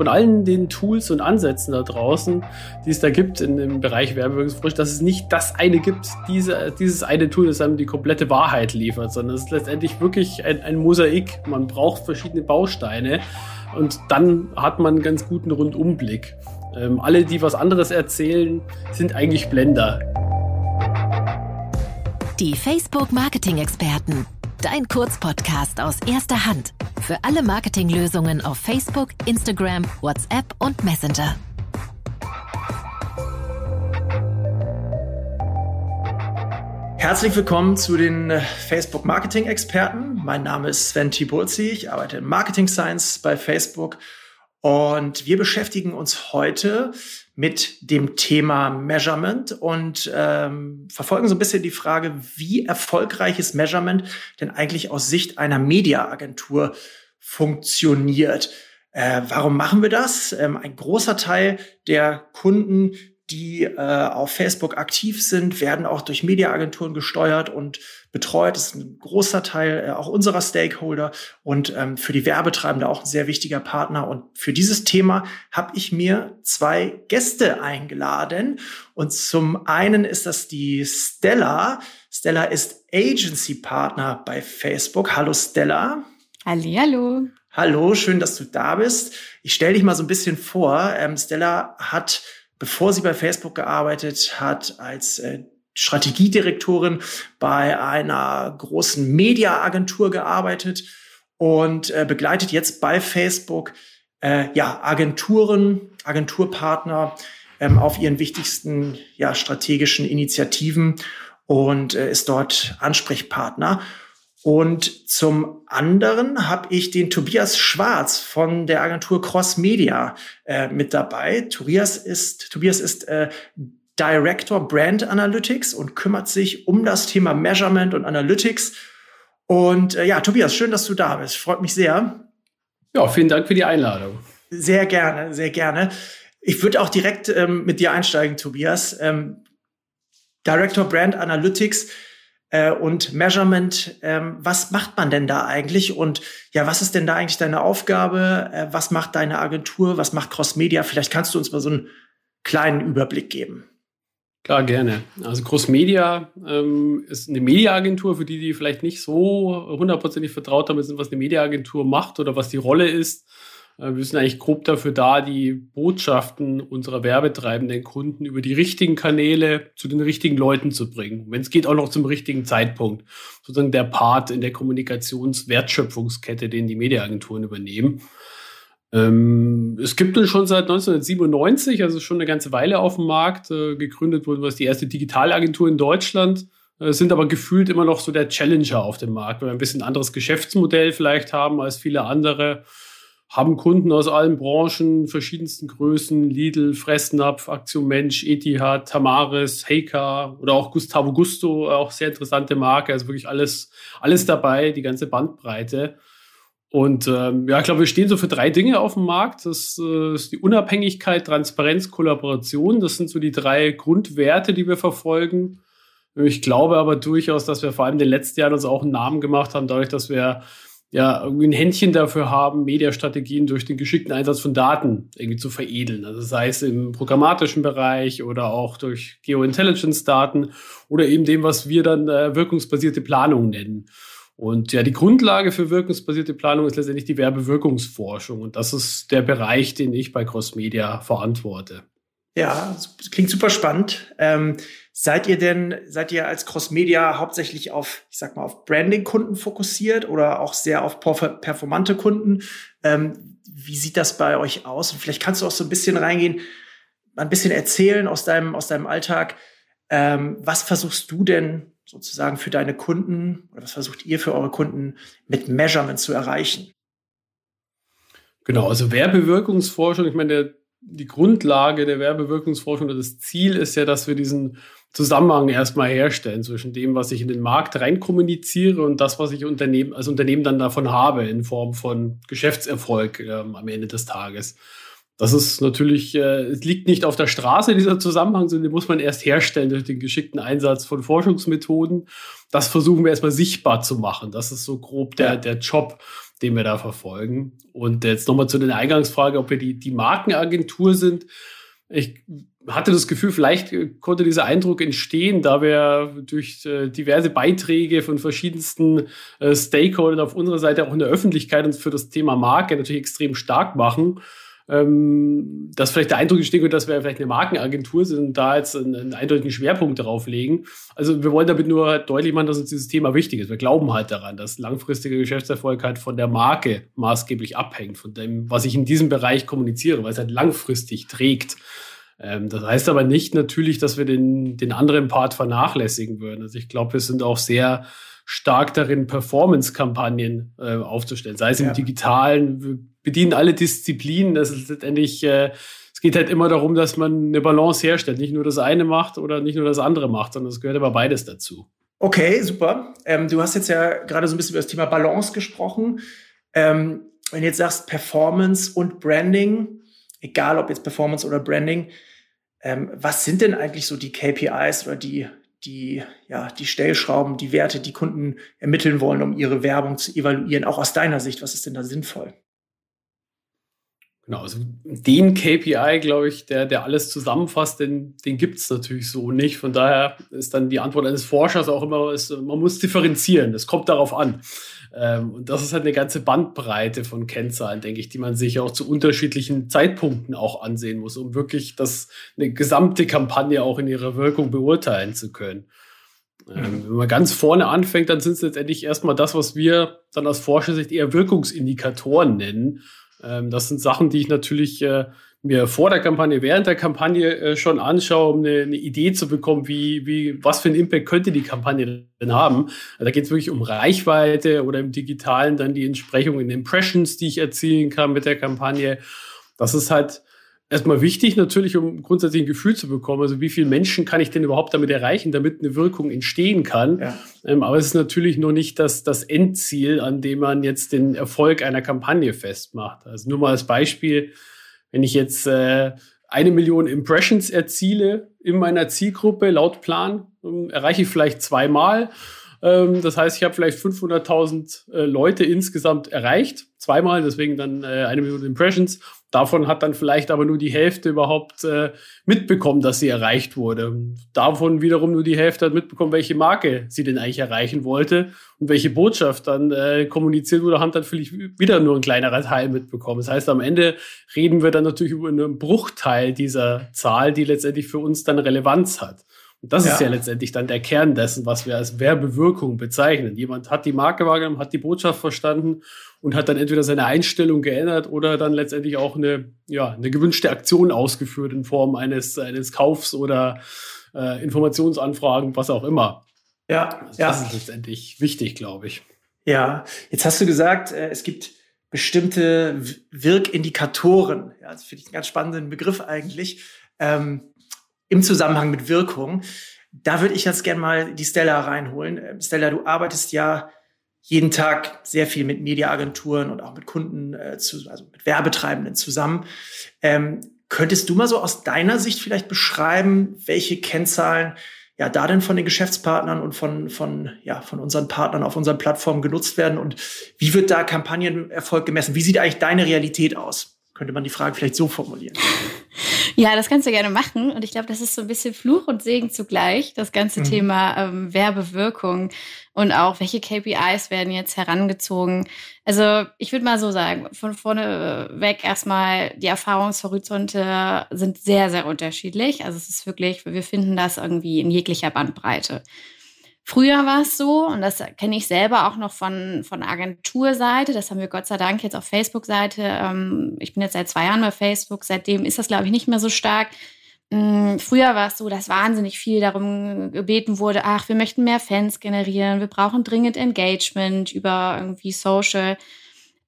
von allen den Tools und Ansätzen da draußen, die es da gibt in, im Bereich Werbewirkungsforschung, dass es nicht das eine gibt, diese, dieses eine Tool, das einem die komplette Wahrheit liefert, sondern es ist letztendlich wirklich ein, ein Mosaik. Man braucht verschiedene Bausteine und dann hat man einen ganz guten Rundumblick. Ähm, alle, die was anderes erzählen, sind eigentlich Blender. Die Facebook Marketing Experten. Dein Kurzpodcast aus erster Hand. Für alle Marketinglösungen auf Facebook, Instagram, WhatsApp und Messenger. Herzlich willkommen zu den äh, Facebook Marketing Experten. Mein Name ist Sven Tiburzi. Ich arbeite in Marketing Science bei Facebook und wir beschäftigen uns heute mit dem Thema Measurement und ähm, verfolgen so ein bisschen die Frage, wie erfolgreich ist Measurement denn eigentlich aus Sicht einer Mediaagentur funktioniert. Äh, warum machen wir das? Ähm, ein großer Teil der Kunden, die äh, auf Facebook aktiv sind, werden auch durch Mediaagenturen gesteuert und betreut. Das ist ein großer Teil äh, auch unserer Stakeholder und ähm, für die Werbetreibende auch ein sehr wichtiger Partner. Und für dieses Thema habe ich mir zwei Gäste eingeladen. Und zum einen ist das die Stella. Stella ist Agency Partner bei Facebook. Hallo Stella. Hallo. Hallo, schön, dass du da bist. Ich stelle dich mal so ein bisschen vor. Ähm, Stella hat bevor sie bei Facebook gearbeitet hat, als äh, Strategiedirektorin bei einer großen Mediaagentur gearbeitet und äh, begleitet jetzt bei Facebook äh, ja Agenturen, Agenturpartner ähm, auf ihren wichtigsten ja strategischen Initiativen und äh, ist dort Ansprechpartner. Und zum anderen habe ich den Tobias Schwarz von der Agentur Cross Media äh, mit dabei. Tobias ist, Tobias ist äh, Director Brand Analytics und kümmert sich um das Thema Measurement und Analytics. Und äh, ja, Tobias, schön, dass du da bist. Freut mich sehr. Ja, vielen Dank für die Einladung. Sehr gerne, sehr gerne. Ich würde auch direkt ähm, mit dir einsteigen, Tobias. Ähm, Director Brand Analytics äh, und Measurement. Ähm, was macht man denn da eigentlich? Und ja, was ist denn da eigentlich deine Aufgabe? Äh, was macht deine Agentur? Was macht Cross Media? Vielleicht kannst du uns mal so einen kleinen Überblick geben. Klar, gerne. Also Cross Media ähm, ist eine Mediaagentur, für die, die vielleicht nicht so hundertprozentig vertraut damit sind, was eine Mediaagentur macht oder was die Rolle ist. Äh, wir sind eigentlich grob dafür da, die Botschaften unserer werbetreibenden Kunden über die richtigen Kanäle zu den richtigen Leuten zu bringen. Wenn es geht, auch noch zum richtigen Zeitpunkt. Sozusagen der Part in der Kommunikationswertschöpfungskette, den die Mediaagenturen übernehmen. Ähm, es gibt uns schon seit 1997, also schon eine ganze Weile auf dem Markt. Äh, gegründet wurde was die erste Digitalagentur in Deutschland. Äh, sind aber gefühlt immer noch so der Challenger auf dem Markt, weil wir ein bisschen anderes Geschäftsmodell vielleicht haben als viele andere haben Kunden aus allen Branchen, verschiedensten Größen, Lidl, Fressnapf, Aktion Mensch, Etihad, Tamaris, Heika oder auch Gustavo Gusto, auch sehr interessante Marke, also wirklich alles, alles dabei, die ganze Bandbreite. Und ähm, ja, ich glaube, wir stehen so für drei Dinge auf dem Markt. Das äh, ist die Unabhängigkeit, Transparenz, Kollaboration. Das sind so die drei Grundwerte, die wir verfolgen. Ich glaube aber durchaus, dass wir vor allem in den letzten Jahren uns auch einen Namen gemacht haben, dadurch, dass wir ja, irgendwie ein Händchen dafür haben, Mediastrategien durch den geschickten Einsatz von Daten irgendwie zu veredeln. Also sei es im programmatischen Bereich oder auch durch Geointelligence-Daten oder eben dem, was wir dann äh, wirkungsbasierte Planung nennen. Und ja, die Grundlage für wirkungsbasierte Planung ist letztendlich die Werbewirkungsforschung. Und das ist der Bereich, den ich bei Crossmedia verantworte. Ja, klingt super spannend. Ähm, seid ihr denn, seid ihr als Crossmedia hauptsächlich auf, ich sag mal, auf Branding-Kunden fokussiert oder auch sehr auf performante Kunden? Ähm, wie sieht das bei euch aus? Und vielleicht kannst du auch so ein bisschen reingehen, ein bisschen erzählen aus deinem, aus deinem Alltag. Ähm, was versuchst du denn sozusagen für deine Kunden oder was versucht ihr für eure Kunden mit Measurement zu erreichen? Genau, also Werbewirkungsforschung, ich meine, der die Grundlage der Werbewirkungsforschung oder das Ziel ist ja, dass wir diesen Zusammenhang erstmal herstellen zwischen dem, was ich in den Markt reinkommuniziere und das, was ich Unternehmen, als Unternehmen dann davon habe in Form von Geschäftserfolg ähm, am Ende des Tages. Das ist natürlich, äh, es liegt nicht auf der Straße, dieser Zusammenhang, sondern den muss man erst herstellen durch den geschickten Einsatz von Forschungsmethoden. Das versuchen wir erstmal sichtbar zu machen. Das ist so grob der, der Job. den wir da verfolgen. Und jetzt nochmal zu der Eingangsfrage, ob wir die, die Markenagentur sind. Ich hatte das Gefühl, vielleicht konnte dieser Eindruck entstehen, da wir durch äh, diverse Beiträge von verschiedensten äh, Stakeholdern auf unserer Seite auch in der Öffentlichkeit uns für das Thema Marke natürlich extrem stark machen ähm, dass vielleicht der Eindruck entsteht, dass wir vielleicht eine Markenagentur sind und da jetzt einen, einen eindeutigen Schwerpunkt darauf legen. Also wir wollen damit nur deutlich machen, dass uns dieses Thema wichtig ist. Wir glauben halt daran, dass langfristiger Geschäftserfolg halt von der Marke maßgeblich abhängt, von dem, was ich in diesem Bereich kommuniziere, weil es halt langfristig trägt. Ähm, das heißt aber nicht natürlich, dass wir den, den anderen Part vernachlässigen würden. Also ich glaube, wir sind auch sehr stark darin, Performance-Kampagnen äh, aufzustellen, sei es ja. im digitalen, bedienen alle Disziplinen. Das ist letztendlich, äh, es geht halt immer darum, dass man eine Balance herstellt, nicht nur das eine macht oder nicht nur das andere macht, sondern es gehört aber beides dazu. Okay, super. Ähm, du hast jetzt ja gerade so ein bisschen über das Thema Balance gesprochen. Ähm, wenn du jetzt sagst Performance und Branding, egal ob jetzt Performance oder Branding, ähm, was sind denn eigentlich so die KPIs oder die die, ja, die Stellschrauben, die Werte, die Kunden ermitteln wollen, um ihre Werbung zu evaluieren, auch aus deiner Sicht? Was ist denn da sinnvoll? Genau, also den KPI, glaube ich, der, der alles zusammenfasst, den, den gibt es natürlich so nicht. Von daher ist dann die Antwort eines Forschers auch immer, ist, man muss differenzieren. Es kommt darauf an. Ähm, und das ist halt eine ganze Bandbreite von Kennzahlen, denke ich, die man sich auch zu unterschiedlichen Zeitpunkten auch ansehen muss, um wirklich das, eine gesamte Kampagne auch in ihrer Wirkung beurteilen zu können. Ähm, wenn man ganz vorne anfängt, dann sind es letztendlich erstmal das, was wir dann aus Forschersicht eher Wirkungsindikatoren nennen. Ähm, das sind Sachen, die ich natürlich äh, mir vor der Kampagne, während der Kampagne äh, schon anschaue, um eine, eine, Idee zu bekommen, wie, wie, was für einen Impact könnte die Kampagne denn haben. Also da geht es wirklich um Reichweite oder im Digitalen dann die Entsprechung in Impressions, die ich erzielen kann mit der Kampagne. Das ist halt erstmal wichtig natürlich, um grundsätzlich ein Gefühl zu bekommen. Also wie viele Menschen kann ich denn überhaupt damit erreichen, damit eine Wirkung entstehen kann. Ja. Ähm, aber es ist natürlich noch nicht das, das Endziel, an dem man jetzt den Erfolg einer Kampagne festmacht. Also nur mal als Beispiel, wenn ich jetzt äh, eine Million Impressions erziele in meiner Zielgruppe laut Plan, ähm, erreiche ich vielleicht zweimal. Ähm, das heißt, ich habe vielleicht 500.000 äh, Leute insgesamt erreicht, zweimal, deswegen dann äh, eine Million Impressions. Davon hat dann vielleicht aber nur die Hälfte überhaupt äh, mitbekommen, dass sie erreicht wurde. Davon wiederum nur die Hälfte hat mitbekommen, welche Marke sie denn eigentlich erreichen wollte und welche Botschaft dann äh, kommuniziert wurde, haben dann vielleicht wieder nur ein kleinerer Teil mitbekommen. Das heißt, am Ende reden wir dann natürlich über einen Bruchteil dieser Zahl, die letztendlich für uns dann Relevanz hat. Und das ja. ist ja letztendlich dann der Kern dessen, was wir als Werbewirkung bezeichnen. Jemand hat die Marke wahrgenommen, hat die Botschaft verstanden und hat dann entweder seine Einstellung geändert oder dann letztendlich auch eine, ja, eine gewünschte Aktion ausgeführt in Form eines, eines Kaufs oder äh, Informationsanfragen, was auch immer. Ja, also ja. Das ist letztendlich wichtig, glaube ich. Ja, jetzt hast du gesagt, äh, es gibt bestimmte Wirkindikatoren. Ja, das finde ich einen ganz spannenden Begriff eigentlich. Ähm, im Zusammenhang mit Wirkung. Da würde ich jetzt gerne mal die Stella reinholen. Ähm, Stella, du arbeitest ja jeden Tag sehr viel mit Mediaagenturen und auch mit Kunden, äh, zu, also mit Werbetreibenden zusammen. Ähm, könntest du mal so aus deiner Sicht vielleicht beschreiben, welche Kennzahlen ja da denn von den Geschäftspartnern und von, von, ja, von unseren Partnern auf unseren Plattformen genutzt werden und wie wird da Kampagnenerfolg gemessen? Wie sieht eigentlich deine Realität aus? Könnte man die Frage vielleicht so formulieren? Ja, das kannst du gerne machen. Und ich glaube, das ist so ein bisschen Fluch und Segen zugleich, das ganze mhm. Thema ähm, Werbewirkung und auch, welche KPIs werden jetzt herangezogen. Also ich würde mal so sagen, von vorne weg erstmal, die Erfahrungshorizonte sind sehr, sehr unterschiedlich. Also es ist wirklich, wir finden das irgendwie in jeglicher Bandbreite. Früher war es so, und das kenne ich selber auch noch von, von Agenturseite, das haben wir Gott sei Dank jetzt auf Facebook-Seite. Ähm, ich bin jetzt seit zwei Jahren bei Facebook, seitdem ist das, glaube ich, nicht mehr so stark. Ähm, früher war es so, dass wahnsinnig viel darum gebeten wurde, ach, wir möchten mehr Fans generieren, wir brauchen dringend Engagement über irgendwie Social.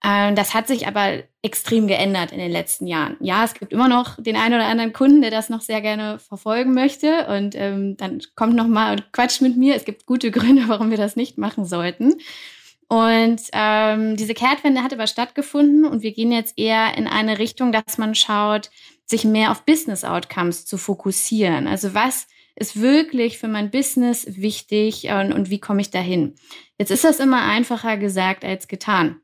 Ähm, das hat sich aber extrem geändert in den letzten Jahren. Ja, es gibt immer noch den einen oder anderen Kunden, der das noch sehr gerne verfolgen möchte und ähm, dann kommt noch mal und quatscht mit mir. Es gibt gute Gründe, warum wir das nicht machen sollten. Und ähm, diese Kehrtwende hat aber stattgefunden und wir gehen jetzt eher in eine Richtung, dass man schaut, sich mehr auf Business Outcomes zu fokussieren. Also was ist wirklich für mein Business wichtig und, und wie komme ich dahin? Jetzt ist das immer einfacher gesagt als getan.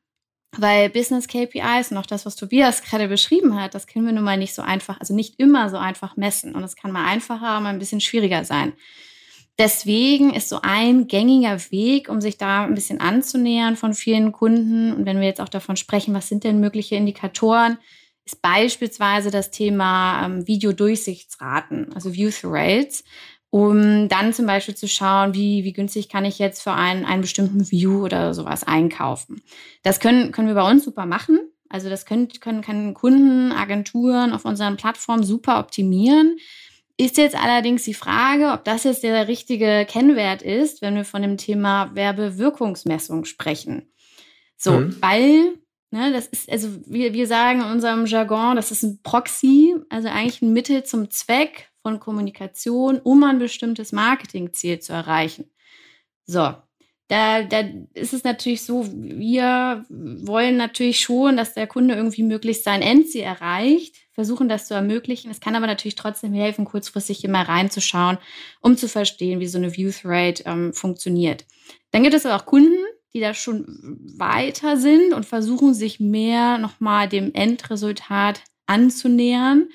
Weil Business KPIs und auch das, was Tobias gerade beschrieben hat, das können wir nun mal nicht so einfach, also nicht immer so einfach messen. Und es kann mal einfacher, mal ein bisschen schwieriger sein. Deswegen ist so ein gängiger Weg, um sich da ein bisschen anzunähern von vielen Kunden. Und wenn wir jetzt auch davon sprechen, was sind denn mögliche Indikatoren, ist beispielsweise das Thema ähm, Videodurchsichtsraten, also View-Through Rates um dann zum Beispiel zu schauen, wie, wie günstig kann ich jetzt für einen, einen bestimmten View oder sowas einkaufen. Das können, können wir bei uns super machen. Also das können, können, können Kunden, Agenturen auf unseren Plattformen super optimieren. Ist jetzt allerdings die Frage, ob das jetzt der richtige Kennwert ist, wenn wir von dem Thema Werbewirkungsmessung sprechen. So, mhm. weil, ne, das ist, also wir, wir sagen in unserem Jargon, das ist ein Proxy, also eigentlich ein Mittel zum Zweck von Kommunikation, um ein bestimmtes Marketingziel zu erreichen. So, da, da ist es natürlich so, wir wollen natürlich schon, dass der Kunde irgendwie möglichst sein Endziel erreicht, versuchen das zu ermöglichen. Es kann aber natürlich trotzdem helfen, kurzfristig immer reinzuschauen, um zu verstehen, wie so eine View-Rate ähm, funktioniert. Dann gibt es aber auch Kunden, die da schon weiter sind und versuchen sich mehr nochmal dem Endresultat anzunähern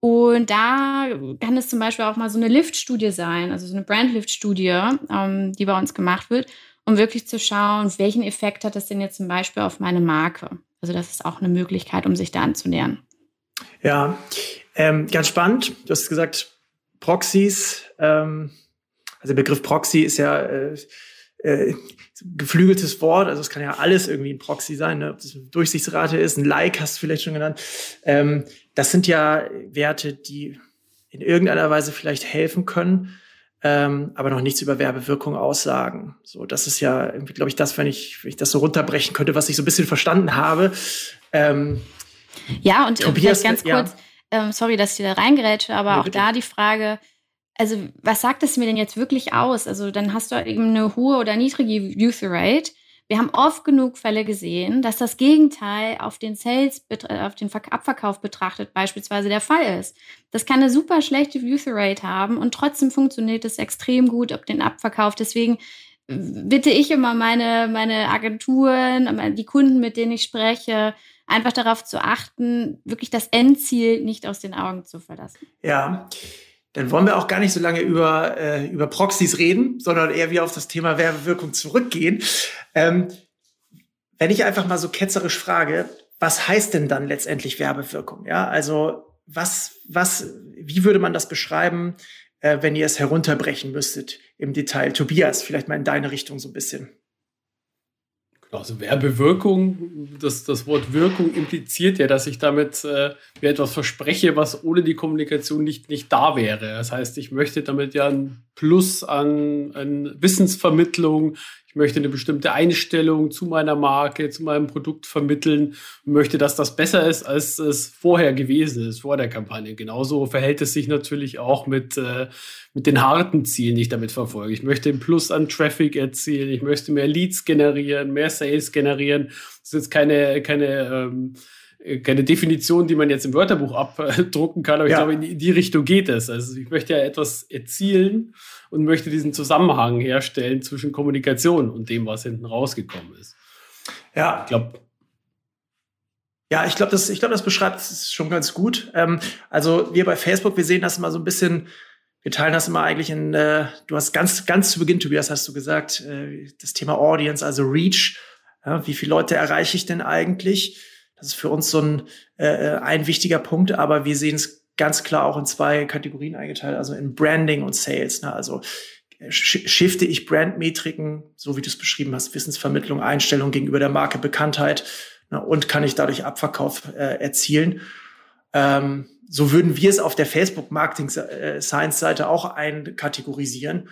und da kann es zum Beispiel auch mal so eine Lift-Studie sein, also so eine Brand-Lift-Studie, ähm, die bei uns gemacht wird, um wirklich zu schauen, welchen Effekt hat das denn jetzt zum Beispiel auf meine Marke. Also das ist auch eine Möglichkeit, um sich da anzunähern. Ja, ähm, ganz spannend. Du hast gesagt, Proxys. Ähm, also der Begriff Proxy ist ja äh, äh, geflügeltes Wort, also es kann ja alles irgendwie ein Proxy sein, ne? ob das eine Durchsichtsrate ist, ein Like hast du vielleicht schon genannt. Ähm, das sind ja Werte, die in irgendeiner Weise vielleicht helfen können, ähm, aber noch nichts über Werbewirkung aussagen. So, das ist ja irgendwie, glaube ich, das, wenn ich, wenn ich das so runterbrechen könnte, was ich so ein bisschen verstanden habe. Ähm, ja, und Tobias, ganz kurz, ja. ähm, sorry, dass ich da reingerätsche, aber ja, auch da die Frage, also was sagt es mir denn jetzt wirklich aus? Also dann hast du eben eine hohe oder niedrige Youth Rate. Wir haben oft genug Fälle gesehen, dass das Gegenteil auf den Sales, auf den Abverkauf betrachtet beispielsweise der Fall ist. Das kann eine super schlechte Youth Rate haben und trotzdem funktioniert es extrem gut auf den Abverkauf. Deswegen bitte ich immer meine, meine Agenturen, die Kunden, mit denen ich spreche, einfach darauf zu achten, wirklich das Endziel nicht aus den Augen zu verlassen. Ja dann wollen wir auch gar nicht so lange über, äh, über Proxys reden, sondern eher wieder auf das Thema Werbewirkung zurückgehen. Ähm, wenn ich einfach mal so ketzerisch frage, was heißt denn dann letztendlich Werbewirkung? Ja, also was, was, wie würde man das beschreiben, äh, wenn ihr es herunterbrechen müsstet im Detail? Tobias, vielleicht mal in deine Richtung so ein bisschen. Also Werbewirkung, das, das Wort Wirkung impliziert ja, dass ich damit äh, mir etwas verspreche, was ohne die Kommunikation nicht, nicht da wäre. Das heißt, ich möchte damit ja ein Plus an, an Wissensvermittlung, ich möchte eine bestimmte Einstellung zu meiner Marke, zu meinem Produkt vermitteln und möchte, dass das besser ist, als es vorher gewesen ist, vor der Kampagne. Genauso verhält es sich natürlich auch mit, äh, mit den harten Zielen, die ich damit verfolge. Ich möchte einen Plus an Traffic erzielen, ich möchte mehr Leads generieren, mehr Sales generieren. Das ist jetzt keine, keine ähm, keine Definition, die man jetzt im Wörterbuch abdrucken kann, aber ja. ich glaube, in die Richtung geht es. Also ich möchte ja etwas erzielen und möchte diesen Zusammenhang herstellen zwischen Kommunikation und dem, was hinten rausgekommen ist. Ja. Ich glaube, ja, ich glaube, das, ich glaube, das beschreibt es schon ganz gut. Ähm, also wir bei Facebook, wir sehen das immer so ein bisschen, wir teilen das immer eigentlich in, äh, du hast ganz, ganz zu Beginn, Tobias, hast du gesagt, äh, das Thema Audience, also Reach. Ja, wie viele Leute erreiche ich denn eigentlich? Das ist für uns so ein, äh, ein wichtiger Punkt, aber wir sehen es ganz klar auch in zwei Kategorien eingeteilt, also in Branding und Sales. Ne? Also shifte ich Brandmetriken, so wie du es beschrieben hast, Wissensvermittlung, Einstellung gegenüber der Marke, Bekanntheit ne? und kann ich dadurch Abverkauf äh, erzielen. Ähm, so würden wir es auf der Facebook Marketing äh, Science Seite auch einkategorisieren.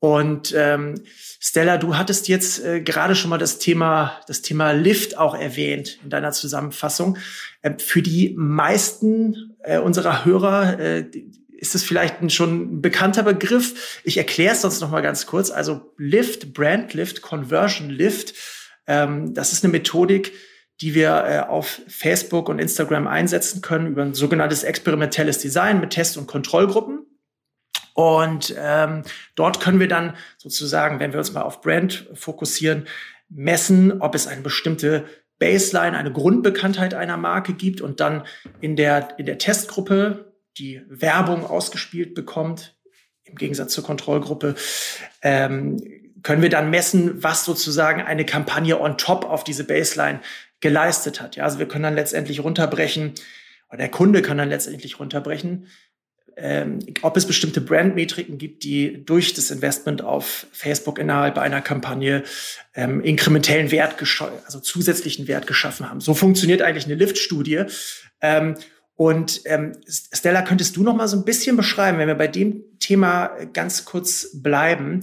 Und ähm, Stella, du hattest jetzt äh, gerade schon mal das Thema, das Thema Lift auch erwähnt in deiner Zusammenfassung. Ähm, für die meisten äh, unserer Hörer äh, ist es vielleicht ein schon ein bekannter Begriff. Ich erkläre es sonst noch mal ganz kurz. Also Lift, Brand Lift, Conversion Lift, ähm, das ist eine Methodik, die wir äh, auf Facebook und Instagram einsetzen können über ein sogenanntes experimentelles Design mit Test- und Kontrollgruppen. Und ähm, dort können wir dann sozusagen, wenn wir uns mal auf Brand fokussieren, messen, ob es eine bestimmte Baseline, eine Grundbekanntheit einer Marke gibt und dann in der, in der Testgruppe die Werbung ausgespielt bekommt, im Gegensatz zur Kontrollgruppe, ähm, können wir dann messen, was sozusagen eine Kampagne on top auf diese Baseline geleistet hat. Ja, also wir können dann letztendlich runterbrechen, oder der Kunde kann dann letztendlich runterbrechen, ähm, ob es bestimmte Brandmetriken gibt, die durch das Investment auf Facebook innerhalb einer Kampagne ähm, inkrementellen Wert, also zusätzlichen Wert geschaffen haben. So funktioniert eigentlich eine Lift-Studie. Ähm, und ähm, Stella, könntest du noch mal so ein bisschen beschreiben, wenn wir bei dem Thema ganz kurz bleiben,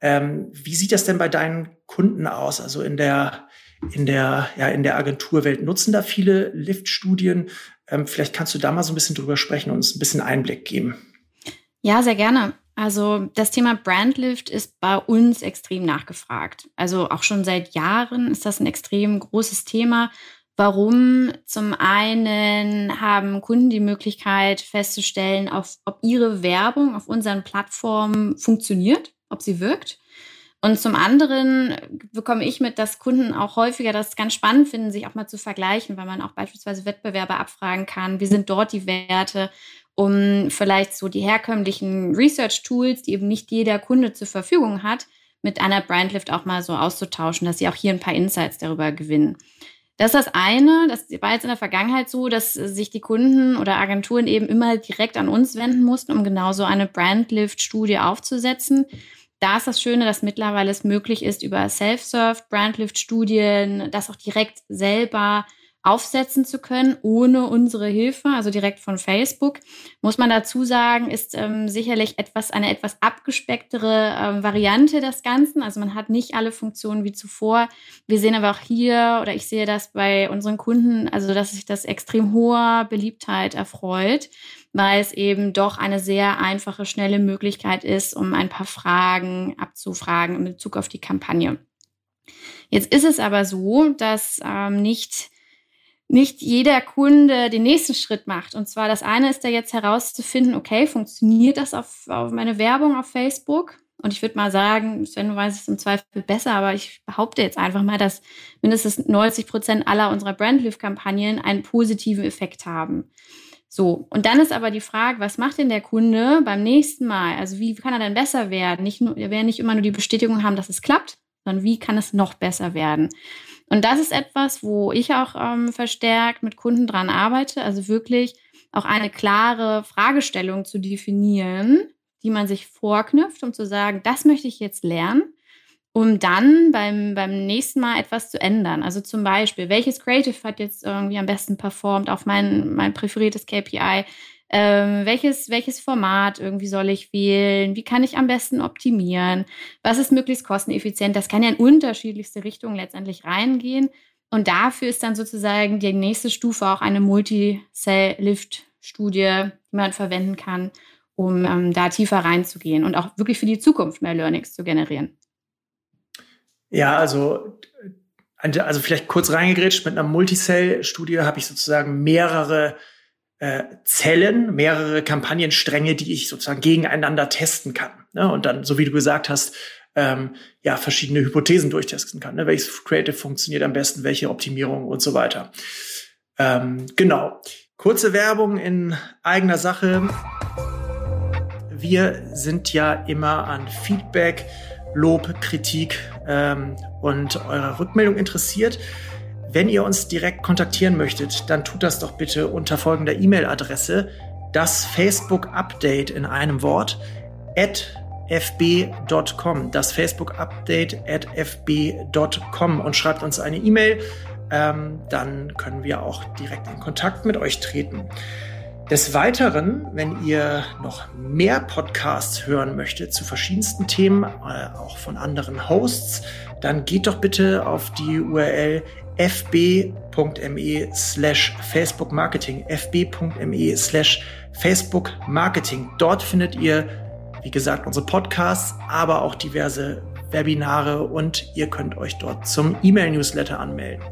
ähm, wie sieht das denn bei deinen Kunden aus? Also in der in der ja in der Agenturwelt nutzen da viele Lift-Studien. Ähm, vielleicht kannst du da mal so ein bisschen drüber sprechen und uns ein bisschen Einblick geben. Ja, sehr gerne. Also das Thema Brandlift ist bei uns extrem nachgefragt. Also auch schon seit Jahren ist das ein extrem großes Thema. Warum? Zum einen haben Kunden die Möglichkeit festzustellen, auf, ob ihre Werbung auf unseren Plattformen funktioniert, ob sie wirkt. Und zum anderen bekomme ich mit, dass Kunden auch häufiger das ganz spannend finden, sich auch mal zu vergleichen, weil man auch beispielsweise Wettbewerber abfragen kann, wie sind dort die Werte, um vielleicht so die herkömmlichen Research-Tools, die eben nicht jeder Kunde zur Verfügung hat, mit einer Brandlift auch mal so auszutauschen, dass sie auch hier ein paar Insights darüber gewinnen. Das ist das eine. Das war jetzt in der Vergangenheit so, dass sich die Kunden oder Agenturen eben immer direkt an uns wenden mussten, um genau so eine Brandlift-Studie aufzusetzen. Da ist das Schöne, dass mittlerweile es möglich ist, über Self-Serve, Brandlift-Studien, das auch direkt selber aufsetzen zu können, ohne unsere Hilfe, also direkt von Facebook. Muss man dazu sagen, ist ähm, sicherlich etwas, eine etwas abgespecktere ähm, Variante des Ganzen. Also man hat nicht alle Funktionen wie zuvor. Wir sehen aber auch hier, oder ich sehe das bei unseren Kunden, also dass sich das extrem hoher Beliebtheit erfreut, weil es eben doch eine sehr einfache, schnelle Möglichkeit ist, um ein paar Fragen abzufragen in Bezug auf die Kampagne. Jetzt ist es aber so, dass ähm, nicht nicht jeder Kunde den nächsten Schritt macht. Und zwar das eine ist da jetzt herauszufinden, okay, funktioniert das auf, auf meine Werbung auf Facebook? Und ich würde mal sagen, Sven, du weißt es im Zweifel besser, aber ich behaupte jetzt einfach mal, dass mindestens 90 Prozent aller unserer Brandlift-Kampagnen einen positiven Effekt haben. So, und dann ist aber die Frage, was macht denn der Kunde beim nächsten Mal? Also wie kann er denn besser werden? Nicht nur, er will nicht immer nur die Bestätigung haben, dass es klappt, sondern wie kann es noch besser werden? Und das ist etwas, wo ich auch ähm, verstärkt mit Kunden dran arbeite, also wirklich auch eine klare Fragestellung zu definieren, die man sich vorknüpft, um zu sagen, das möchte ich jetzt lernen, um dann beim, beim nächsten Mal etwas zu ändern. Also zum Beispiel, welches Creative hat jetzt irgendwie am besten performt auf mein, mein präferiertes KPI? ähm, welches, welches Format irgendwie soll ich wählen, wie kann ich am besten optimieren, was ist möglichst kosteneffizient. Das kann ja in unterschiedlichste Richtungen letztendlich reingehen. Und dafür ist dann sozusagen die nächste Stufe auch eine Multi-Cell-Lift-Studie, die man verwenden kann, um ähm, da tiefer reinzugehen und auch wirklich für die Zukunft mehr Learnings zu generieren. Ja, also, also vielleicht kurz reingegrätscht, mit einer Multicell-Studie habe ich sozusagen mehrere äh, Zellen, mehrere Kampagnenstränge, die ich sozusagen gegeneinander testen kann. Ne? Und dann, so wie du gesagt hast, ähm, ja, verschiedene Hypothesen durchtesten kann. Ne? Welches Creative funktioniert am besten, welche Optimierung und so weiter. Ähm, genau. Kurze Werbung in eigener Sache. Wir sind ja immer an Feedback, Lob, Kritik ähm, und eurer Rückmeldung interessiert. Wenn ihr uns direkt kontaktieren möchtet, dann tut das doch bitte unter folgender E-Mail-Adresse. Das Facebook Update in einem Wort at fb.com. Das Facebook Update at fb.com und schreibt uns eine E-Mail. Ähm, dann können wir auch direkt in Kontakt mit euch treten. Des Weiteren, wenn ihr noch mehr Podcasts hören möchtet zu verschiedensten Themen, äh, auch von anderen Hosts, dann geht doch bitte auf die URL fb.me slash Facebook Marketing, fb.me slash Facebook Marketing. Dort findet ihr, wie gesagt, unsere Podcasts, aber auch diverse Webinare und ihr könnt euch dort zum E-Mail-Newsletter anmelden.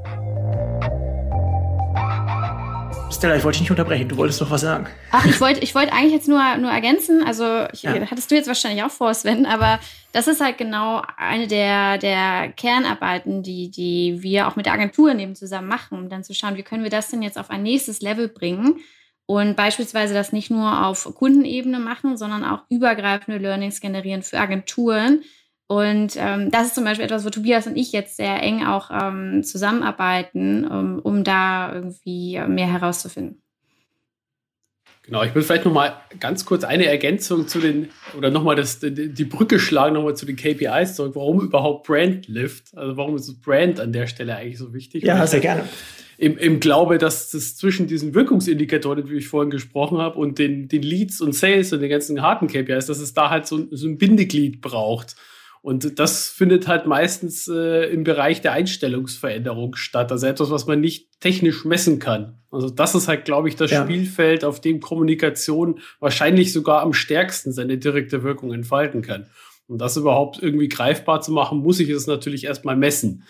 Stella, ich wollte dich nicht unterbrechen. Du wolltest noch was sagen. Ach, ich wollte ich wollte eigentlich jetzt nur, nur ergänzen. Also, ich, ja. hattest du jetzt wahrscheinlich auch vor, Sven, aber das ist halt genau eine der, der Kernarbeiten, die, die wir auch mit der Agentur neben zusammen machen, um dann zu schauen, wie können wir das denn jetzt auf ein nächstes Level bringen und beispielsweise das nicht nur auf Kundenebene machen, sondern auch übergreifende Learnings generieren für Agenturen. Und ähm, das ist zum Beispiel etwas, wo Tobias und ich jetzt sehr eng auch ähm, zusammenarbeiten, um, um da irgendwie mehr herauszufinden. Genau, ich will vielleicht noch mal ganz kurz eine Ergänzung zu den, oder noch mal das, die Brücke schlagen, noch mal zu den KPIs zurück. Warum überhaupt Brand Lift? Also warum ist Brand an der Stelle eigentlich so wichtig? Ja, sehr gerne im, im Glaube, dass das zwischen diesen Wirkungsindikatoren, wie ich vorhin gesprochen habe, und den, den Leads und Sales und den ganzen harten KPIs, dass es da halt so, so ein Bindeglied braucht. Und das findet halt meistens äh, im Bereich der Einstellungsveränderung statt. Also etwas, was man nicht technisch messen kann. Also das ist halt, glaube ich, das ja. Spielfeld, auf dem Kommunikation wahrscheinlich sogar am stärksten seine direkte Wirkung entfalten kann. Um das überhaupt irgendwie greifbar zu machen, muss ich es natürlich erstmal messen.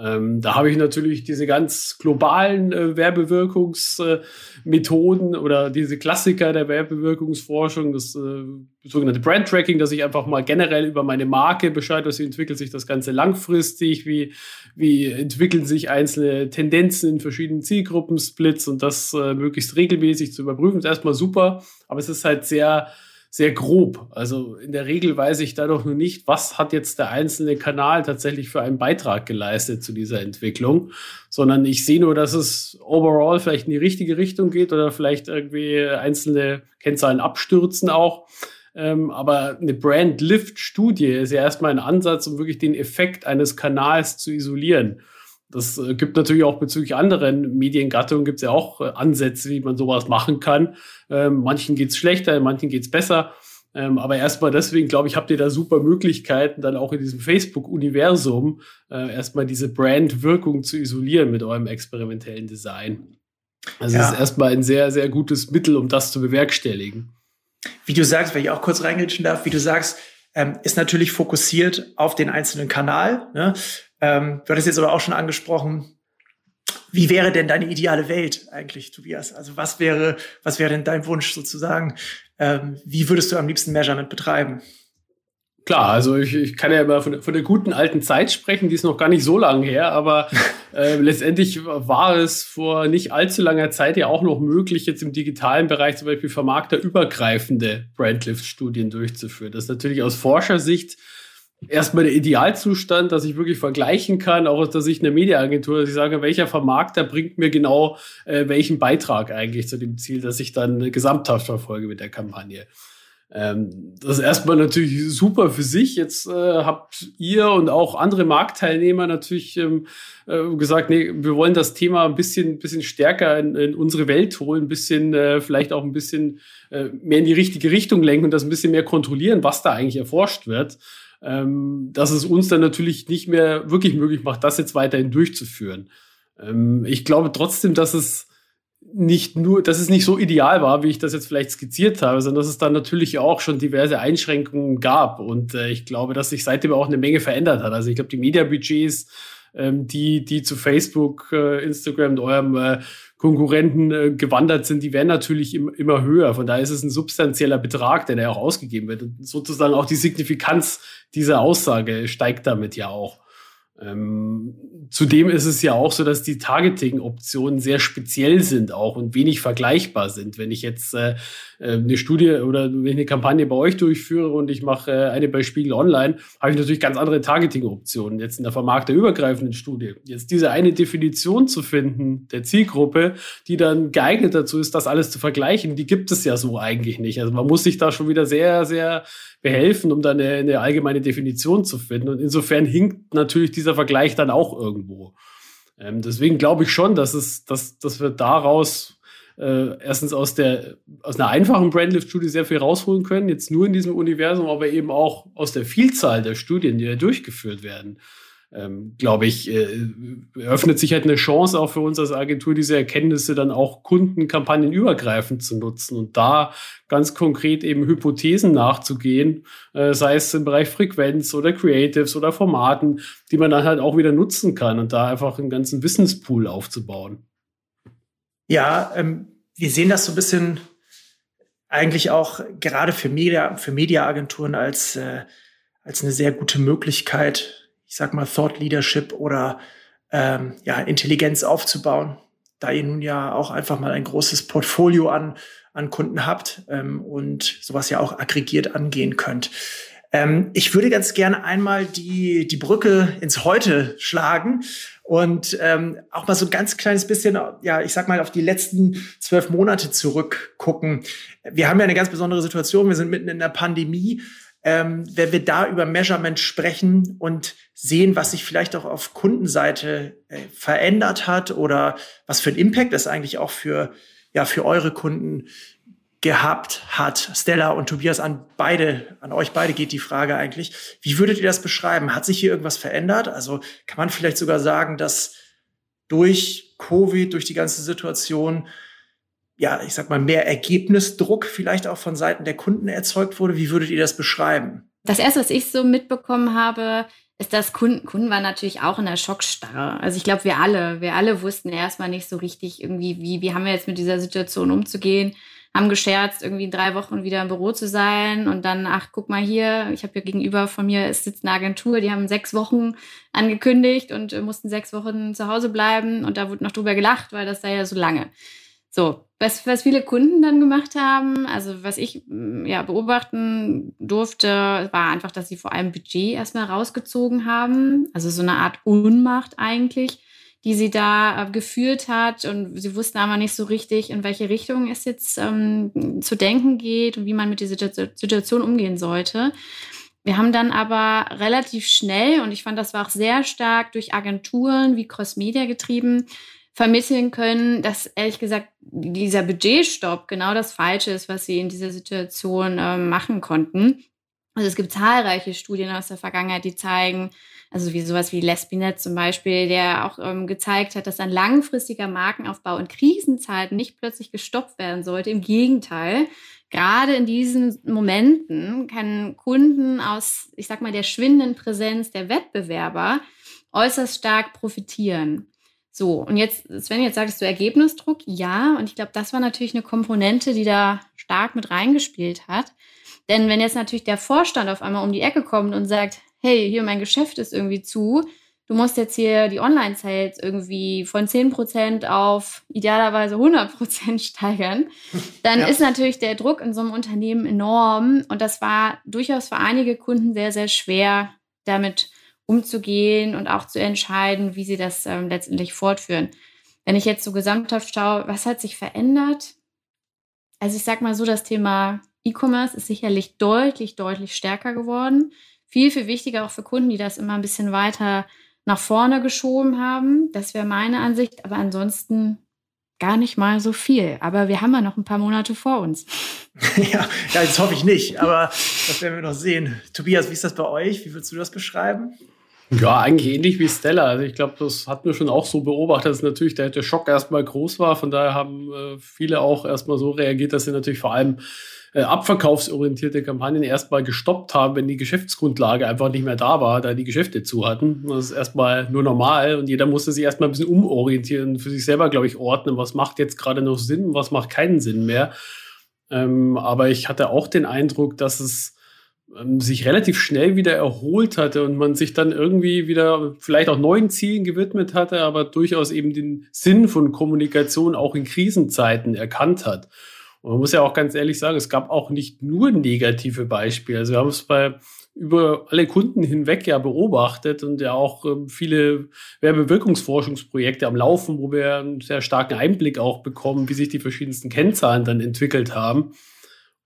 Ähm, da habe ich natürlich diese ganz globalen äh, Werbewirkungsmethoden äh, oder diese Klassiker der Werbewirkungsforschung, das äh, sogenannte Brand Tracking, dass ich einfach mal generell über meine Marke Bescheid weiß, wie entwickelt sich das Ganze langfristig, wie, wie entwickeln sich einzelne Tendenzen in verschiedenen Zielgruppensplits und das äh, möglichst regelmäßig zu überprüfen, ist erstmal super, aber es ist halt sehr sehr grob. Also in der Regel weiß ich dadurch nur nicht, was hat jetzt der einzelne Kanal tatsächlich für einen Beitrag geleistet zu dieser Entwicklung, sondern ich sehe nur, dass es overall vielleicht in die richtige Richtung geht oder vielleicht irgendwie einzelne Kennzahlen abstürzen auch. Ähm, aber eine Brand-Lift-Studie ist ja erstmal ein Ansatz, um wirklich den Effekt eines Kanals zu isolieren. Das äh, gibt natürlich auch bezüglich anderen Mediengattungen gibt es ja auch äh, Ansätze, wie man sowas machen kann. Ähm, manchen geht's schlechter, manchen geht's besser. Ähm, aber erstmal deswegen, glaube ich, habt ihr da super Möglichkeiten, dann auch in diesem Facebook-Universum äh, erstmal diese Brand-Wirkung zu isolieren mit eurem experimentellen Design. Also ja. es ist erstmal ein sehr, sehr gutes Mittel, um das zu bewerkstelligen. Wie du sagst, wenn ich auch kurz reingritschen darf, wie du sagst, ähm, ist natürlich fokussiert auf den einzelnen Kanal. Ne? Ähm, du hattest jetzt aber auch schon angesprochen, wie wäre denn deine ideale Welt eigentlich, Tobias? Also was wäre, was wäre denn dein Wunsch sozusagen? Ähm, wie würdest du am liebsten Measurement betreiben? Klar, also ich, ich kann ja immer von, von der guten alten Zeit sprechen, die ist noch gar nicht so lange her, aber äh, letztendlich war es vor nicht allzu langer Zeit ja auch noch möglich, jetzt im digitalen Bereich zum Beispiel vermarkterübergreifende Brandlift-Studien durchzuführen. Das ist natürlich aus Forschersicht erstmal der Idealzustand, dass ich wirklich vergleichen kann, auch aus der Sicht einer Mediaagentur, dass ich sage, welcher Vermarkter bringt mir genau äh, welchen Beitrag eigentlich zu dem Ziel, dass ich dann gesamthaft verfolge mit der Kampagne. Ähm, das ist erstmal natürlich super für sich. Jetzt äh, habt ihr und auch andere Marktteilnehmer natürlich ähm, äh, gesagt, nee, wir wollen das Thema ein bisschen, bisschen stärker in, in unsere Welt holen, ein bisschen, äh, vielleicht auch ein bisschen äh, mehr in die richtige Richtung lenken und das ein bisschen mehr kontrollieren, was da eigentlich erforscht wird ähm, dass es uns dann natürlich nicht mehr wirklich möglich macht, das jetzt weiterhin durchzuführen. Ähm, ich glaube trotzdem, dass es nicht nur, dass es nicht so ideal war, wie ich das jetzt vielleicht skizziert habe, sondern dass es dann natürlich auch schon diverse Einschränkungen gab. Und äh, ich glaube, dass sich seitdem auch eine Menge verändert hat. Also ich glaube, die Mediabudgets, ähm, die, die zu Facebook, äh, Instagram und eurem äh, Konkurrenten äh, gewandert sind, die werden natürlich im, immer höher. Von daher ist es ein substanzieller Betrag, der da auch ausgegeben wird. Und sozusagen auch die Signifikanz dieser Aussage steigt damit ja auch. Ähm, zudem ist es ja auch so, dass die Targeting-Optionen sehr speziell sind auch und wenig vergleichbar sind. Wenn ich jetzt äh, äh, eine Studie oder wenn ich eine Kampagne bei euch durchführe und ich mache äh, eine bei Spiegel Online, habe ich natürlich ganz andere Targeting-Optionen. Jetzt in der vermarkterübergreifenden Studie. Jetzt diese eine Definition zu finden der Zielgruppe, die dann geeignet dazu ist, das alles zu vergleichen, die gibt es ja so eigentlich nicht. Also man muss sich da schon wieder sehr, sehr behelfen, um dann eine, eine allgemeine Definition zu finden. Und insofern hinkt natürlich dieser Vergleich dann auch irgendwo. Ähm, deswegen glaube ich schon, dass es, dass, dass wir daraus äh, erstens aus der aus einer einfachen Brandlift-Studie sehr viel rausholen können, jetzt nur in diesem Universum, aber eben auch aus der Vielzahl der Studien, die ja durchgeführt werden ähm, glaube ich, äh, eröffnet sich halt eine Chance auch für uns als Agentur, diese Erkenntnisse dann auch Kundenkampagnen übergreifend zu nutzen und da ganz konkret eben Hypothesen nachzugehen, äh, sei es im Bereich Frequenz oder Creatives oder Formaten, die man dann halt auch wieder nutzen kann und da einfach einen ganzen Wissenspool aufzubauen. Ja, ähm, wir sehen das so ein bisschen eigentlich auch gerade für Media, für Mediaagenturen als, äh, als eine sehr gute Möglichkeit, ich sag mal, Thought Leadership oder ähm, ja, Intelligenz aufzubauen, da ihr nun ja auch einfach mal ein großes Portfolio an, an Kunden habt ähm, und sowas ja auch aggregiert angehen könnt. Ähm, ich würde ganz gerne einmal die, die Brücke ins Heute schlagen und ähm, auch mal so ein ganz kleines bisschen, ja, ich sag mal, auf die letzten zwölf Monate zurückgucken. Wir haben ja eine ganz besondere Situation. Wir sind mitten in der Pandemie. Ähm, wenn wir da über Measurement sprechen und sehen, was sich vielleicht auch auf Kundenseite äh, verändert hat oder was für einen Impact das eigentlich auch für, ja, für eure Kunden gehabt hat. Stella und Tobias, an beide, an euch beide geht die Frage eigentlich. Wie würdet ihr das beschreiben? Hat sich hier irgendwas verändert? Also kann man vielleicht sogar sagen, dass durch Covid, durch die ganze Situation, ja, ich sag mal, mehr Ergebnisdruck vielleicht auch von Seiten der Kunden erzeugt wurde? Wie würdet ihr das beschreiben? Das erste, was ich so mitbekommen habe, ist, dass Kunden, Kunden waren natürlich auch in der Schockstarre. Also ich glaube, wir alle, wir alle wussten erstmal nicht so richtig irgendwie, wie, wie haben wir jetzt mit dieser Situation umzugehen haben gescherzt, irgendwie in drei Wochen wieder im Büro zu sein und dann, ach, guck mal hier, ich habe hier gegenüber von mir ist sitzt eine Agentur, die haben sechs Wochen angekündigt und äh, mussten sechs Wochen zu Hause bleiben und da wurde noch drüber gelacht, weil das sei ja so lange. So, was, was viele Kunden dann gemacht haben, also was ich mm, ja beobachten durfte, war einfach, dass sie vor allem Budget erstmal rausgezogen haben. Also so eine Art Unmacht eigentlich die sie da äh, geführt hat. Und sie wussten aber nicht so richtig, in welche Richtung es jetzt ähm, zu denken geht und wie man mit dieser Situation umgehen sollte. Wir haben dann aber relativ schnell, und ich fand, das war auch sehr stark durch Agenturen wie Crossmedia getrieben, vermitteln können, dass ehrlich gesagt dieser Budgetstopp genau das Falsche ist, was sie in dieser Situation äh, machen konnten. Also es gibt zahlreiche Studien aus der Vergangenheit, die zeigen, also wie sowas wie Lespinet zum Beispiel, der auch ähm, gezeigt hat, dass ein langfristiger Markenaufbau in Krisenzeiten nicht plötzlich gestoppt werden sollte. Im Gegenteil, gerade in diesen Momenten können Kunden aus, ich sag mal, der schwindenden Präsenz der Wettbewerber äußerst stark profitieren. So, und jetzt, Sven, jetzt sagst du Ergebnisdruck. Ja, und ich glaube, das war natürlich eine Komponente, die da stark mit reingespielt hat. Denn wenn jetzt natürlich der Vorstand auf einmal um die Ecke kommt und sagt, hey, hier mein Geschäft ist irgendwie zu, du musst jetzt hier die Online-Sales irgendwie von 10% auf idealerweise 100% steigern, dann ja. ist natürlich der Druck in so einem Unternehmen enorm. Und das war durchaus für einige Kunden sehr, sehr schwer, damit umzugehen und auch zu entscheiden, wie sie das ähm, letztendlich fortführen. Wenn ich jetzt so gesamthaft schaue, was hat sich verändert? Also ich sag mal so, das Thema E-Commerce ist sicherlich deutlich, deutlich stärker geworden viel, viel wichtiger auch für Kunden, die das immer ein bisschen weiter nach vorne geschoben haben. Das wäre meine Ansicht. Aber ansonsten gar nicht mal so viel. Aber wir haben ja noch ein paar Monate vor uns. ja, ja, das hoffe ich nicht. Aber das werden wir noch sehen. Tobias, wie ist das bei euch? Wie würdest du das beschreiben? Ja, eigentlich ähnlich wie Stella. Also ich glaube, das hatten wir schon auch so beobachtet, dass natürlich der, der Schock erstmal groß war. Von daher haben äh, viele auch erstmal so reagiert, dass sie natürlich vor allem äh, abverkaufsorientierte Kampagnen erstmal gestoppt haben, wenn die Geschäftsgrundlage einfach nicht mehr da war, da die Geschäfte zu hatten. Das ist erstmal nur normal und jeder musste sich erstmal ein bisschen umorientieren, für sich selber, glaube ich, ordnen, was macht jetzt gerade noch Sinn, was macht keinen Sinn mehr. Ähm, aber ich hatte auch den Eindruck, dass es sich relativ schnell wieder erholt hatte und man sich dann irgendwie wieder vielleicht auch neuen Zielen gewidmet hatte, aber durchaus eben den Sinn von Kommunikation auch in Krisenzeiten erkannt hat. Und man muss ja auch ganz ehrlich sagen, es gab auch nicht nur negative Beispiele. Also wir haben es bei über alle Kunden hinweg ja beobachtet und ja auch äh, viele Werbewirkungsforschungsprojekte am Laufen, wo wir einen sehr starken Einblick auch bekommen, wie sich die verschiedensten Kennzahlen dann entwickelt haben.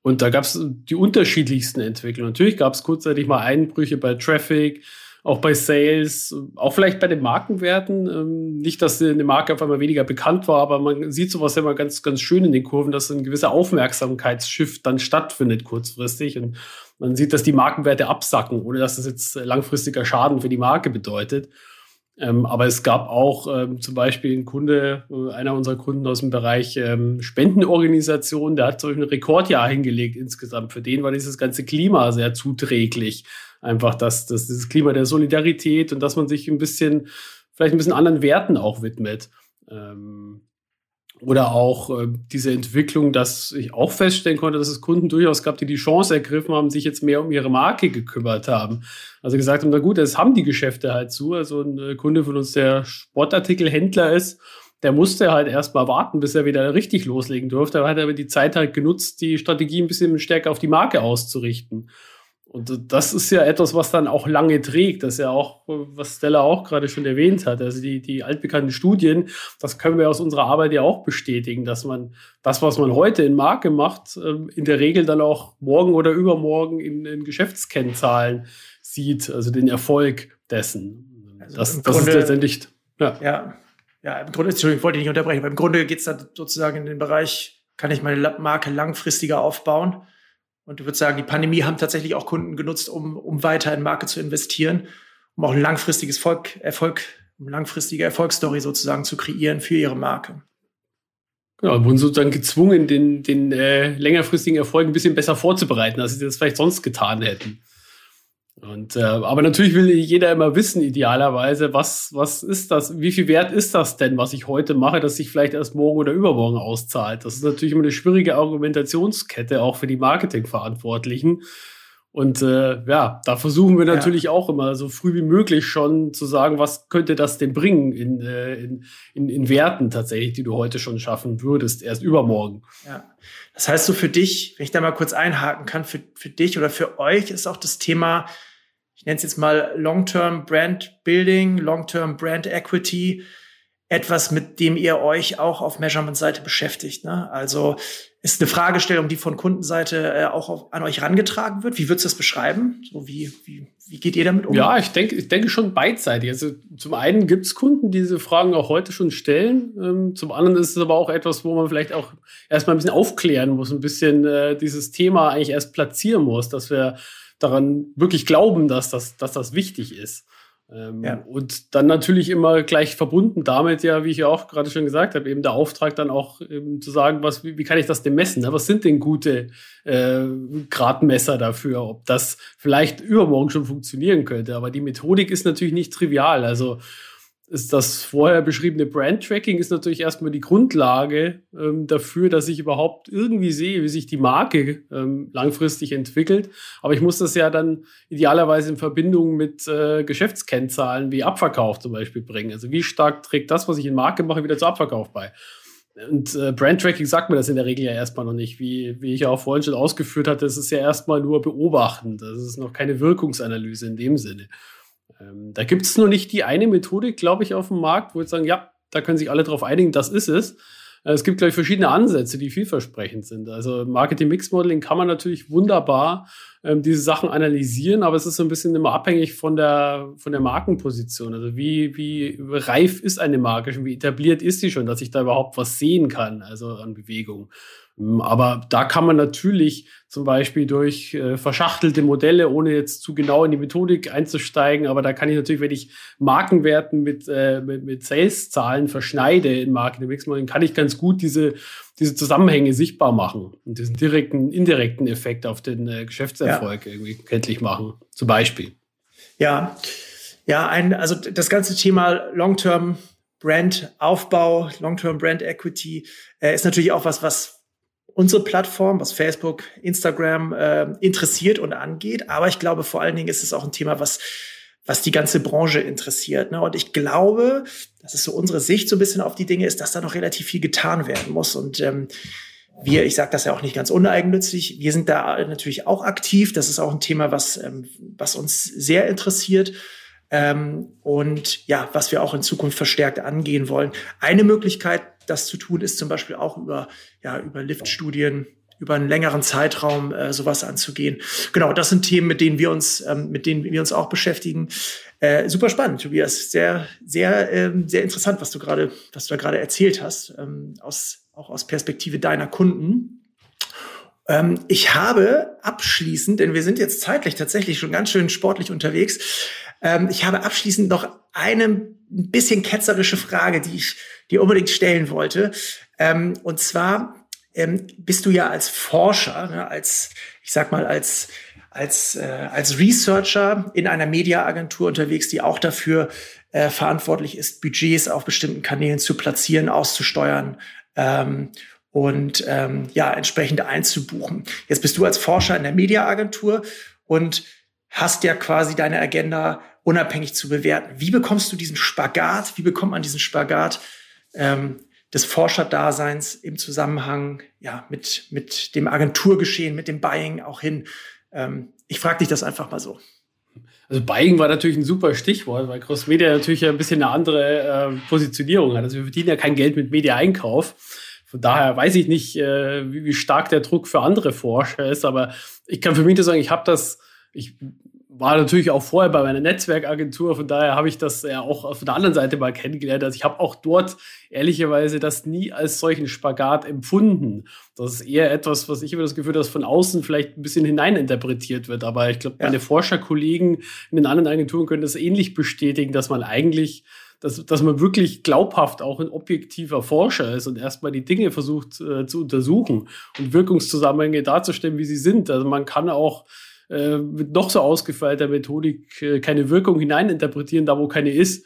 Und da gab es die unterschiedlichsten Entwicklungen. Natürlich gab es kurzzeitig mal Einbrüche bei Traffic, auch bei Sales, auch vielleicht bei den Markenwerten. Ähm, nicht, dass eine Marke auf einmal weniger bekannt war, aber man sieht sowas immer ganz, ganz schön in den Kurven, dass ein gewisser Aufmerksamkeitsshift dann stattfindet kurzfristig. Und man sieht, dass die Markenwerte absacken, ohne dass das jetzt langfristiger Schaden für die Marke bedeutet. Ähm, aber es gab auch ähm, zum Beispiel ein Kunde, äh, einer unserer Kunden aus dem Bereich ähm, Spendenorganisation, der hat solch ein Rekordjahr hingelegt insgesamt. Für den war dieses ganze Klima sehr zuträglich einfach das, das, dieses Klima der Solidarität und dass man sich ein bisschen, vielleicht ein bisschen anderen Werten auch widmet. Ähm, Oder auch äh, diese Entwicklung, dass ich auch feststellen konnte, dass es Kunden durchaus gab, die die Chance ergriffen haben, sich jetzt mehr um ihre Marke gekümmert haben. Also gesagt haben, na gut, das haben die Geschäfte halt zu. Also ein äh, Kunde von uns, der Sportartikelhändler ist, der musste halt erst mal warten, bis er wieder richtig loslegen durfte. Er hat aber die Zeit halt genutzt, die Strategie ein bisschen stärker auf die Marke auszurichten. Und das ist ja etwas, was dann auch lange trägt. Das ist ja auch, was Stella auch gerade schon erwähnt hat. Also die, die altbekannten Studien, das können wir aus unserer Arbeit ja auch bestätigen, dass man das, was man heute in Marke macht, ähm, in der Regel dann auch morgen oder übermorgen in, in Geschäftskennzahlen sieht, also den Erfolg dessen. Also das, das Grunde, ist letztendlich, ja. ja. Ja, im Grunde, Entschuldigung, ich wollte dich nicht unterbrechen, aber im Grunde geht es dann sozusagen in den Bereich, kann ich meine Marke langfristiger aufbauen? Und du würdest sagen, die Pandemie haben tatsächlich auch Kunden genutzt, um, um weiter in Marke zu investieren, um auch ein langfristiges Volk, Erfolg, eine langfristige Erfolgsstory sozusagen zu kreieren für ihre Marke. Genau, wurden sozusagen gezwungen, den, den äh, längerfristigen Erfolg ein bisschen besser vorzubereiten, als sie das vielleicht sonst getan hätten. Und äh, aber natürlich will jeder immer wissen, idealerweise, was, was ist das, wie viel wert ist das denn, was ich heute mache, dass sich vielleicht erst morgen oder übermorgen auszahlt. Das ist natürlich immer eine schwierige Argumentationskette, auch für die Marketingverantwortlichen. Und äh, ja, da versuchen wir natürlich ja. auch immer so früh wie möglich schon zu sagen, was könnte das denn bringen in, äh, in, in, in Werten tatsächlich, die du heute schon schaffen würdest, erst übermorgen. Ja. Das heißt so für dich, wenn ich da mal kurz einhaken kann, für, für dich oder für euch ist auch das Thema, ich nenne es jetzt mal Long-Term Brand Building, Long-Term Brand Equity, etwas, mit dem ihr euch auch auf Measurement-Seite beschäftigt. Ne? Also ist eine Fragestellung, die von Kundenseite äh, auch auf, an euch herangetragen wird. Wie würdest du das beschreiben? So wie, wie, wie geht ihr damit um? Ja, ich denke, ich denke schon beidseitig. Also zum einen gibt es Kunden, die diese Fragen auch heute schon stellen. Ähm, zum anderen ist es aber auch etwas, wo man vielleicht auch erstmal ein bisschen aufklären muss, ein bisschen äh, dieses Thema eigentlich erst platzieren muss, dass wir daran wirklich glauben, dass das, dass das wichtig ist. Ähm, ja. Und dann natürlich immer gleich verbunden damit, ja, wie ich ja auch gerade schon gesagt habe, eben der Auftrag dann auch eben zu sagen, was, wie, wie kann ich das denn messen? Ne? Was sind denn gute äh, Gradmesser dafür, ob das vielleicht übermorgen schon funktionieren könnte? Aber die Methodik ist natürlich nicht trivial. Also ist das vorher beschriebene Brand-Tracking ist natürlich erstmal die Grundlage ähm, dafür, dass ich überhaupt irgendwie sehe, wie sich die Marke ähm, langfristig entwickelt. Aber ich muss das ja dann idealerweise in Verbindung mit äh, Geschäftskennzahlen wie Abverkauf zum Beispiel bringen. Also wie stark trägt das, was ich in Marke mache, wieder zu Abverkauf bei? Und äh, Brand-Tracking sagt mir das in der Regel ja erstmal noch nicht. Wie, wie ich ja auch vorhin schon ausgeführt hatte, es ist ja erstmal nur beobachtend. Das ist noch keine Wirkungsanalyse in dem Sinne. Ähm, da gibt es nur nicht die eine Methode, glaube ich, auf dem Markt, wo jetzt sagen, ja, da können sich alle darauf einigen, das ist es. Äh, es gibt, glaube ich, verschiedene Ansätze, die vielversprechend sind. Also Marketing Mix Modeling kann man natürlich wunderbar ähm, diese Sachen analysieren, aber es ist so ein bisschen immer abhängig von der, von der Markenposition. Also wie, wie reif ist eine Marke schon, wie etabliert ist sie schon, dass ich da überhaupt was sehen kann, also an Bewegung. Ähm, aber da kann man natürlich zum Beispiel durch äh, verschachtelte Modelle, ohne jetzt zu genau in die Methodik einzusteigen, aber da kann ich natürlich, wenn ich Markenwerten mit, äh, mit, mit Sales-Zahlen verschneide in Marketing Modeling, kann ich ganz gut diese, diese Zusammenhänge sichtbar machen und diesen direkten, indirekten Effekt auf den äh, Geschäftserfolg ja. irgendwie kenntlich machen, zum Beispiel. Ja, ja, ein, also das ganze Thema Long-Term Brand Aufbau, Long-Term Brand Equity äh, ist natürlich auch was, was unsere Plattform, was Facebook, Instagram äh, interessiert und angeht. Aber ich glaube, vor allen Dingen ist es auch ein Thema, was was die ganze Branche interessiert. Ne? Und ich glaube, das ist so unsere Sicht so ein bisschen auf die Dinge, ist, dass da noch relativ viel getan werden muss. Und ähm, wir, ich sage das ja auch nicht ganz uneigennützig, wir sind da natürlich auch aktiv. Das ist auch ein Thema, was, ähm, was uns sehr interessiert. Ähm, und ja, was wir auch in Zukunft verstärkt angehen wollen. Eine Möglichkeit, das zu tun, ist zum Beispiel auch über, ja, über Liftstudien, über einen längeren Zeitraum äh, sowas anzugehen. Genau, das sind Themen, mit denen wir uns, ähm, mit denen wir uns auch beschäftigen. Äh, super spannend, Tobias. Sehr, sehr, ähm, sehr interessant, was du gerade, was du da gerade erzählt hast, ähm, aus, auch aus Perspektive deiner Kunden. Ähm, ich habe abschließend, denn wir sind jetzt zeitlich tatsächlich schon ganz schön sportlich unterwegs, ähm, ich habe abschließend noch eine ein bisschen ketzerische Frage, die ich dir unbedingt stellen wollte. Ähm, und zwar, ähm, bist du ja als Forscher, ne, als, ich sag mal, als, als, äh, als Researcher in einer Mediaagentur unterwegs, die auch dafür äh, verantwortlich ist, Budgets auf bestimmten Kanälen zu platzieren, auszusteuern, ähm, und ähm, ja, entsprechend einzubuchen. Jetzt bist du als Forscher in der Mediaagentur und hast ja quasi deine Agenda unabhängig zu bewerten. Wie bekommst du diesen Spagat? Wie bekommt man diesen Spagat ähm, des Forscherdaseins im Zusammenhang ja, mit, mit dem Agenturgeschehen, mit dem Buying auch hin? Ähm, ich frage dich das einfach mal so. Also Buying war natürlich ein super Stichwort, weil Crossmedia natürlich ein bisschen eine andere äh, Positionierung hat. Also wir verdienen ja kein Geld mit Media-Einkauf. Von daher weiß ich nicht, äh, wie, wie stark der Druck für andere Forscher ist, aber ich kann für mich nur sagen, ich habe das, ich war natürlich auch vorher bei meiner Netzwerkagentur, von daher habe ich das ja auch von der anderen Seite mal kennengelernt. Also ich habe auch dort ehrlicherweise das nie als solchen Spagat empfunden. Das ist eher etwas, was ich immer das Gefühl, dass von außen vielleicht ein bisschen hineininterpretiert wird. Aber ich glaube, ja. meine Forscherkollegen in den anderen Agenturen können das ähnlich bestätigen, dass man eigentlich dass, dass man wirklich glaubhaft auch ein objektiver Forscher ist und erstmal die Dinge versucht äh, zu untersuchen und Wirkungszusammenhänge darzustellen, wie sie sind. Also man kann auch äh, mit noch so ausgefeilter Methodik äh, keine Wirkung hineininterpretieren, da wo keine ist.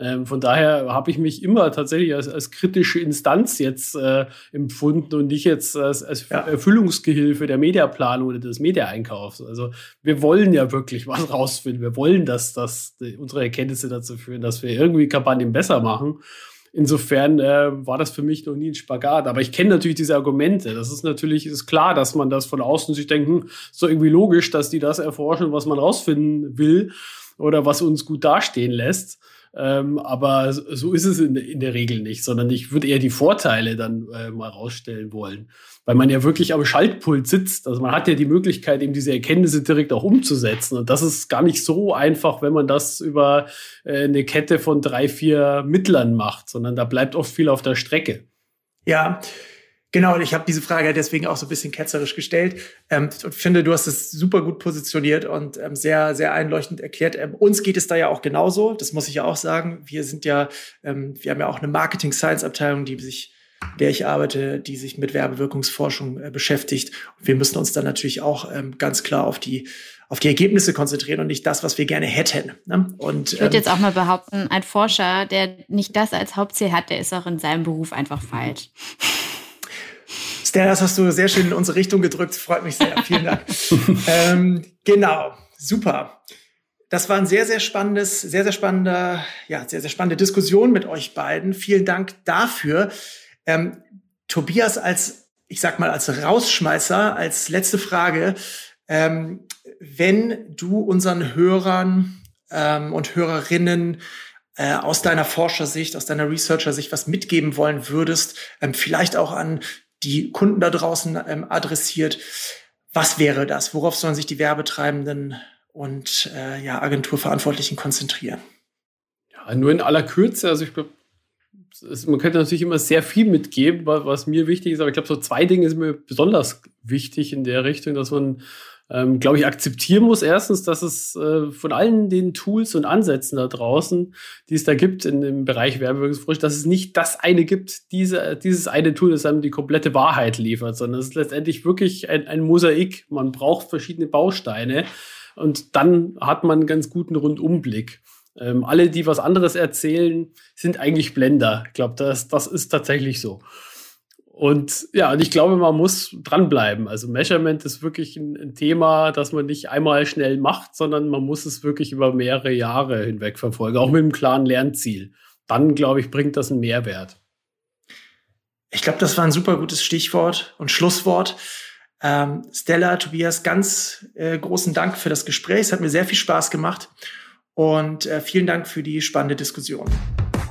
Ähm, von daher habe ich mich immer tatsächlich als, als kritische Instanz jetzt äh, empfunden und nicht jetzt als, als ja. Erfüllungsgehilfe der Mediaplanung oder des Mediaeinkaufs. Also wir wollen ja wirklich was rausfinden. Wir wollen, dass, dass unsere Erkenntnisse dazu führen, dass wir irgendwie Kampagnen besser machen. Insofern äh, war das für mich noch nie ein Spagat. Aber ich kenne natürlich diese Argumente. Das ist natürlich ist klar, dass man das von außen sich denken, so irgendwie logisch, dass die das erforschen, was man rausfinden will oder was uns gut dastehen lässt. Ähm, aber so ist es in, in, der Regel nicht, sondern ich würde eher die Vorteile dann äh, mal rausstellen wollen, weil man ja wirklich am Schaltpult sitzt. Also man hat ja die Möglichkeit, eben diese Erkenntnisse direkt auch umzusetzen. Und das ist gar nicht so einfach, wenn man das über äh, eine Kette von drei, vier Mittlern macht, sondern da bleibt oft viel auf der Strecke. Ja, Genau, und ich habe diese Frage deswegen auch so ein bisschen ketzerisch gestellt ähm, und finde, du hast es super gut positioniert und ähm, sehr, sehr einleuchtend erklärt. Ähm, uns geht es da ja auch genauso, das muss ich ja auch sagen. Wir sind ja, ähm, wir haben ja auch eine Marketing-Science-Abteilung, die sich der ich arbeite, die sich mit Werbewirkungsforschung äh, beschäftigt. Und wir müssen uns dann natürlich auch ähm, ganz klar auf die auf die Ergebnisse konzentrieren und nicht das, was wir gerne hätten. Ne? Und, ich würde ähm, jetzt auch mal behaupten, ein Forscher, der nicht das als Hauptziel hat, der ist auch in seinem Beruf einfach falsch. Stella, das hast du sehr schön in unsere Richtung gedrückt. Freut mich sehr. Vielen Dank. ähm, genau, super. Das war ein sehr, sehr spannendes, sehr, sehr spannender, ja, sehr, sehr spannende Diskussion mit euch beiden. Vielen Dank dafür. Ähm, Tobias, als, ich sag mal, als Rausschmeißer, als letzte Frage, ähm, wenn du unseren Hörern ähm, und Hörerinnen äh, aus deiner Forschersicht, aus deiner Researcher-Sicht was mitgeben wollen würdest, ähm, vielleicht auch an die Kunden da draußen ähm, adressiert. Was wäre das? Worauf sollen sich die Werbetreibenden und äh, ja, Agenturverantwortlichen konzentrieren? Ja, nur in aller Kürze. Also ich glaube, man könnte natürlich immer sehr viel mitgeben, was mir wichtig ist, aber ich glaube, so zwei Dinge sind mir besonders wichtig in der Richtung, dass man ähm, glaube ich, akzeptieren muss. Erstens, dass es äh, von allen den Tools und Ansätzen da draußen, die es da gibt in, im Bereich Werbewirkungsforschung, dass es nicht das eine gibt, diese, dieses eine Tool, das einem die komplette Wahrheit liefert, sondern es ist letztendlich wirklich ein, ein Mosaik. Man braucht verschiedene Bausteine und dann hat man einen ganz guten Rundumblick. Ähm, alle, die was anderes erzählen, sind eigentlich Blender. Ich glaube, das, das ist tatsächlich so. Und ja, und ich glaube, man muss dranbleiben. Also Measurement ist wirklich ein, ein, Thema, das man nicht einmal schnell macht, sondern man muss es wirklich über mehrere Jahre hinweg verfolgen, auch mit einem klaren Lernziel. Dann, glaube ich, bringt das einen Mehrwert. Ich glaube, das war ein super gutes Stichwort und Schlusswort. Ähm, Stella, Tobias, ganz äh, großen Dank für das Gespräch. Es hat mir sehr viel Spaß gemacht und äh, vielen Dank für die spannende Diskussion.